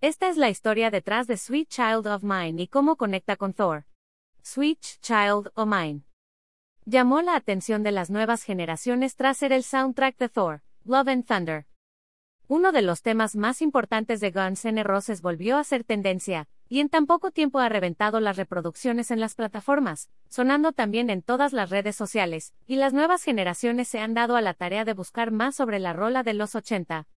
Esta es la historia detrás de Sweet Child of Mine y cómo conecta con Thor. Sweet Child of Mine. Llamó la atención de las nuevas generaciones tras ser el soundtrack de Thor, Love and Thunder. Uno de los temas más importantes de Guns N' Roses volvió a ser tendencia, y en tan poco tiempo ha reventado las reproducciones en las plataformas, sonando también en todas las redes sociales, y las nuevas generaciones se han dado a la tarea de buscar más sobre la rola de los 80.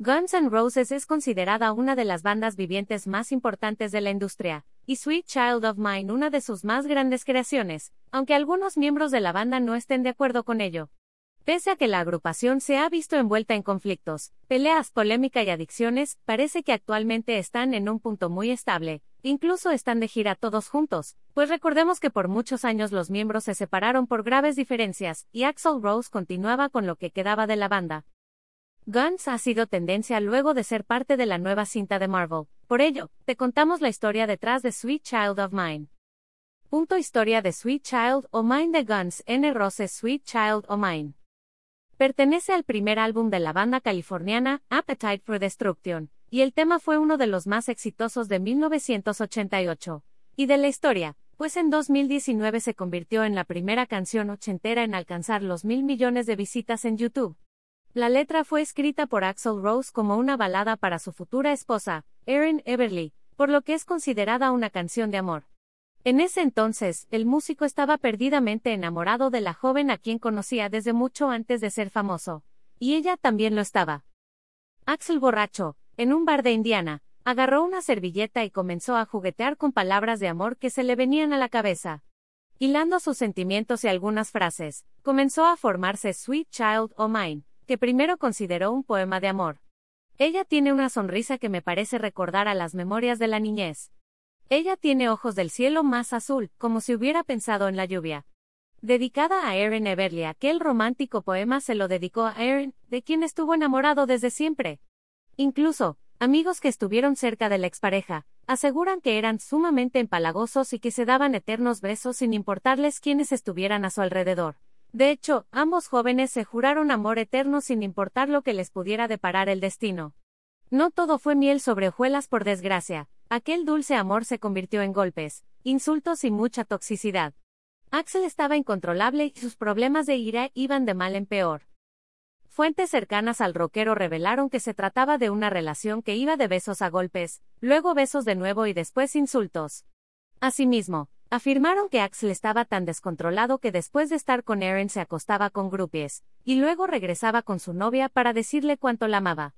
Guns N' Roses es considerada una de las bandas vivientes más importantes de la industria, y Sweet Child of Mine una de sus más grandes creaciones, aunque algunos miembros de la banda no estén de acuerdo con ello. Pese a que la agrupación se ha visto envuelta en conflictos, peleas, polémica y adicciones, parece que actualmente están en un punto muy estable, incluso están de gira todos juntos, pues recordemos que por muchos años los miembros se separaron por graves diferencias, y Axel Rose continuaba con lo que quedaba de la banda. Guns ha sido tendencia luego de ser parte de la nueva cinta de Marvel, por ello, te contamos la historia detrás de Sweet Child of Mine. Punto Historia de Sweet Child o Mine de Guns N' Roses Sweet Child o Mine. Pertenece al primer álbum de la banda californiana, Appetite for Destruction, y el tema fue uno de los más exitosos de 1988. Y de la historia, pues en 2019 se convirtió en la primera canción ochentera en alcanzar los mil millones de visitas en YouTube. La letra fue escrita por Axel Rose como una balada para su futura esposa, Erin Everly, por lo que es considerada una canción de amor. En ese entonces, el músico estaba perdidamente enamorado de la joven a quien conocía desde mucho antes de ser famoso. Y ella también lo estaba. Axel borracho, en un bar de Indiana, agarró una servilleta y comenzó a juguetear con palabras de amor que se le venían a la cabeza. Hilando sus sentimientos y algunas frases, comenzó a formarse Sweet Child o Mine, que primero consideró un poema de amor. Ella tiene una sonrisa que me parece recordar a las memorias de la niñez. Ella tiene ojos del cielo más azul, como si hubiera pensado en la lluvia. Dedicada a Erin Everly, aquel romántico poema se lo dedicó a Erin, de quien estuvo enamorado desde siempre. Incluso, amigos que estuvieron cerca de la expareja, aseguran que eran sumamente empalagosos y que se daban eternos besos sin importarles quiénes estuvieran a su alrededor. De hecho, ambos jóvenes se juraron amor eterno sin importar lo que les pudiera deparar el destino. No todo fue miel sobre hojuelas por desgracia, aquel dulce amor se convirtió en golpes, insultos y mucha toxicidad. Axel estaba incontrolable y sus problemas de ira iban de mal en peor. Fuentes cercanas al rockero revelaron que se trataba de una relación que iba de besos a golpes, luego besos de nuevo y después insultos. Asimismo, afirmaron que Axel estaba tan descontrolado que después de estar con Erin se acostaba con groupies, y luego regresaba con su novia para decirle cuánto la amaba.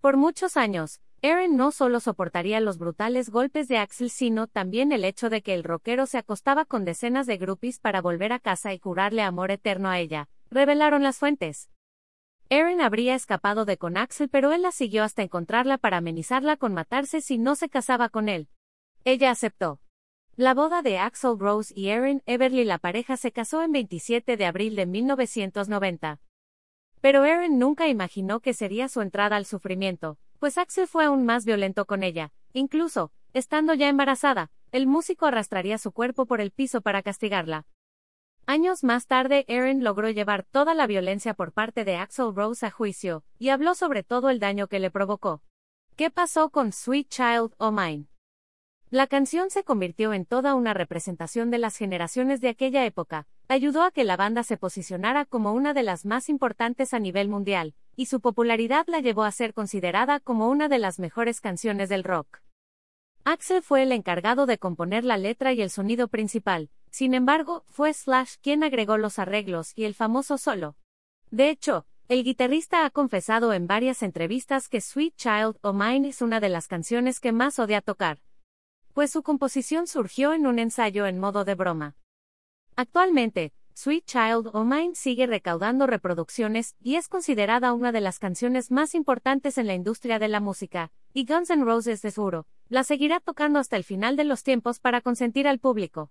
Por muchos años, Erin no solo soportaría los brutales golpes de Axel, sino también el hecho de que el rockero se acostaba con decenas de groupies para volver a casa y curarle amor eterno a ella, revelaron las fuentes. Erin habría escapado de con Axel, pero él la siguió hasta encontrarla para amenizarla con matarse si no se casaba con él. Ella aceptó. La boda de Axel Rose y Erin Everly la pareja se casó en 27 de abril de 1990. Pero Erin nunca imaginó que sería su entrada al sufrimiento, pues Axel fue aún más violento con ella. Incluso, estando ya embarazada, el músico arrastraría su cuerpo por el piso para castigarla. Años más tarde, Erin logró llevar toda la violencia por parte de Axel Rose a juicio, y habló sobre todo el daño que le provocó. ¿Qué pasó con Sweet Child O' Mine? La canción se convirtió en toda una representación de las generaciones de aquella época, ayudó a que la banda se posicionara como una de las más importantes a nivel mundial, y su popularidad la llevó a ser considerada como una de las mejores canciones del rock. Axel fue el encargado de componer la letra y el sonido principal, sin embargo, fue Slash quien agregó los arreglos y el famoso solo. De hecho, el guitarrista ha confesado en varias entrevistas que Sweet Child o Mine es una de las canciones que más odia tocar, pues su composición surgió en un ensayo en modo de broma. Actualmente, Sweet Child O' Mine sigue recaudando reproducciones y es considerada una de las canciones más importantes en la industria de la música, y Guns N' Roses de seguro, la seguirá tocando hasta el final de los tiempos para consentir al público.